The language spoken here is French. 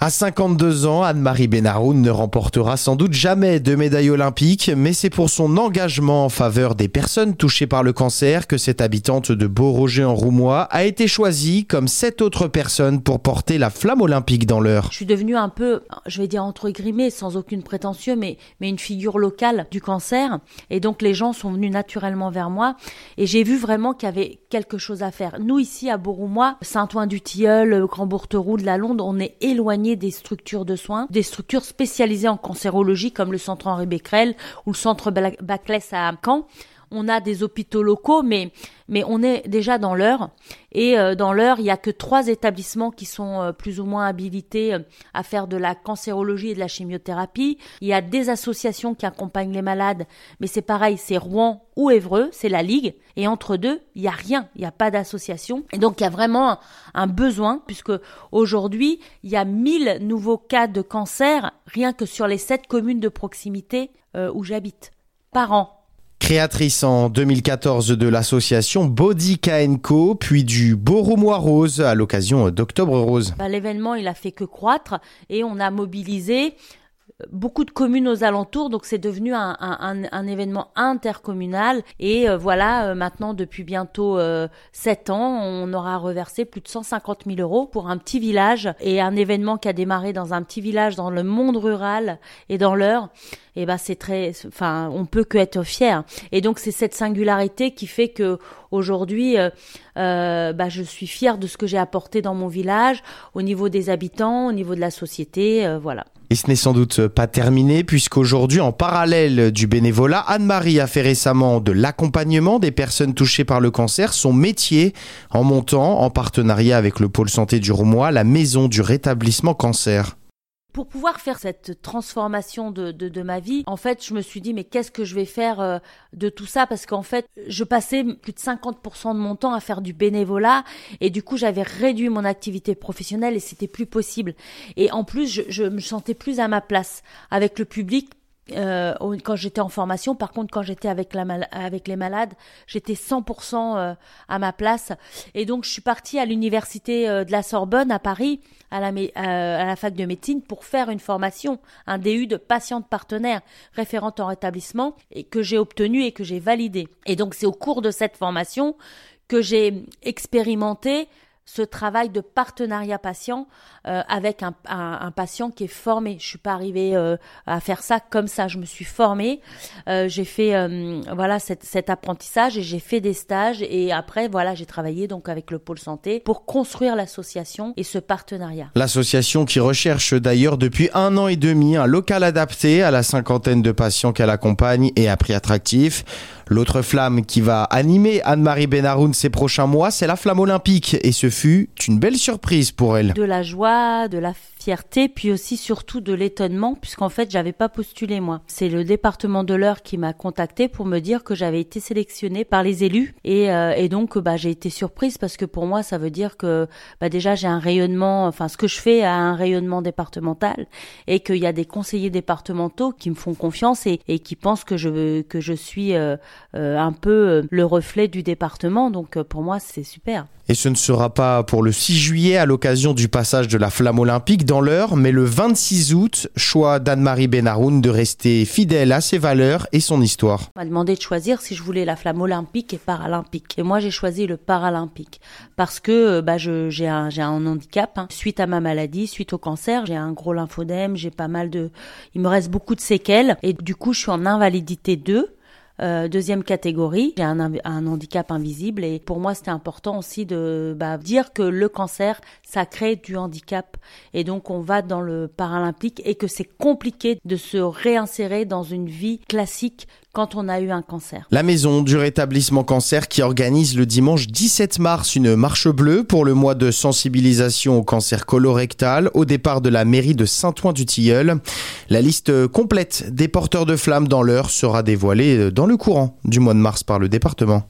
À 52 ans, Anne-Marie Benaroun ne remportera sans doute jamais de médaille olympique, mais c'est pour son engagement en faveur des personnes touchées par le cancer que cette habitante de Beauroger en Roumois a été choisie comme sept autres personnes pour porter la flamme olympique dans l'heure. Je suis devenue un peu, je vais dire entre guillemets, sans aucune prétention, mais, une figure locale du cancer. Et donc les gens sont venus naturellement vers moi et j'ai vu vraiment qu'il y avait quelque chose à faire. Nous ici à Beauroumois, Saint-Ouen-du-Tilleul, Grand-Bourteroux, de la Londe, on est des structures de soins, des structures spécialisées en cancérologie comme le centre Henri Becquerel ou le centre Baclès à Caen on a des hôpitaux locaux, mais, mais on est déjà dans l'heure. Et euh, dans l'heure, il n'y a que trois établissements qui sont euh, plus ou moins habilités euh, à faire de la cancérologie et de la chimiothérapie. Il y a des associations qui accompagnent les malades, mais c'est pareil, c'est Rouen ou Évreux, c'est la Ligue. Et entre deux, il n'y a rien, il n'y a pas d'association. Et donc, il y a vraiment un, besoin, puisque aujourd'hui, il y a 1000 nouveaux cas de cancer, rien que sur les sept communes de proximité où j'habite, par an. Créatrice en 2014 de l'association Body Co, puis du Beau Rose à l'occasion d'Octobre Rose. Bah, l'événement, il a fait que croître et on a mobilisé beaucoup de communes aux alentours, donc c'est devenu un, événement intercommunal. Et euh, voilà, euh, maintenant depuis bientôt euh, 7 ans, on aura reversé plus de 150 000 euros pour un petit village et un événement qui a démarré dans un petit village dans le monde rural et dans l'heure. Et ben c'est très, enfin, on peut que être fier. Et donc c'est cette singularité qui fait que aujourd'hui, euh, bah, je suis fière de ce que j'ai apporté dans mon village, au niveau des habitants, au niveau de la société, voilà. Et ce n'est sans doute pas terminé puisqu'aujourd'hui, en parallèle du bénévolat, Anne-Marie a fait récemment de l'accompagnement des personnes touchées par le cancer son métier en montant, en partenariat avec le pôle santé du Roumois, la maison du rétablissement cancer pour pouvoir faire cette transformation de, de, ma vie, en fait, je me suis dit, mais qu'est-ce que je vais faire euh, de tout ça? Parce qu'en fait, je passais plus de 50% de mon temps à faire du bénévolat et du coup, j'avais réduit mon activité professionnelle et c'était plus possible. Et en plus, je, je me sentais plus à ma place avec le public euh, quand j'étais en formation. Par contre, quand j'étais avec, avec les malades, j'étais 100% euh, à ma place. Et donc, je suis partie à l'université euh, de la Sorbonne à Paris, à la, à la fac de médecine, pour faire une formation, un DU de patiente partenaire référente en rétablissement, et que j'ai obtenu et que j'ai validé. Et donc, c'est au cours de cette formation que j'ai expérimenté ce travail de partenariat patient euh, avec un, un, patient qui est formé. Je suis pas arrivée euh, à faire ça comme ça. Je me suis formée, euh, j'ai fait voilà cet, cet, apprentissage et j'ai fait des stages et après voilà j'ai travaillé donc avec le pôle santé pour construire l'association et ce partenariat. L'association qui recherche d'ailleurs depuis un an et demi un local adapté à la cinquantaine de patients qu'elle accompagne et à prix attractif. L'autre flamme qui va animer Anne-Marie Benaroun ces prochains mois, c'est la flamme olympique. Et ce fut une belle surprise pour elle. De la joie, de la fierté, puis aussi surtout de l'étonnement, puisqu'en fait, j'avais pas postulé moi. C'est le département de l'Eure qui m'a contacté pour me dire que j'avais été sélectionnée par les élus, et, euh, et donc bah j'ai été surprise parce que pour moi, ça veut dire que bah déjà j'ai un rayonnement, enfin ce que je fais a un rayonnement départemental, et qu'il y a des conseillers départementaux qui me font confiance et, et qui pensent que je que je suis euh, un peu le reflet du département. Donc pour moi, c'est super. Et ce ne sera pas pour le 6 juillet à l'occasion du passage de la flamme olympique dans l'heure, mais le 26 août, choix d'Anne-Marie Benaroun de rester fidèle à ses valeurs et son histoire. On m'a demandé de choisir si je voulais la flamme olympique et paralympique. Et moi, j'ai choisi le paralympique parce que euh, bah, j'ai un, un handicap. Hein. Suite à ma maladie, suite au cancer, j'ai un gros lymphodème, j'ai pas mal de... Il me reste beaucoup de séquelles et du coup, je suis en invalidité 2 euh, deuxième catégorie, j'ai un, un, handicap invisible et pour moi c'était important aussi de bah, dire que le cancer ça crée du handicap et donc on va dans le paralympique et que c'est compliqué de se réinsérer dans une vie classique La maison du rétablissement cancer qui organise le dimanche 17 mars une marche bleue pour le mois de sensibilisation au cancer colorectal au départ de la mairie de Saint-Ouen-du-Tilleul. La liste complète des porteurs de flammes dans l'heure sera dévoilée dans le courant du mois de mars par le département.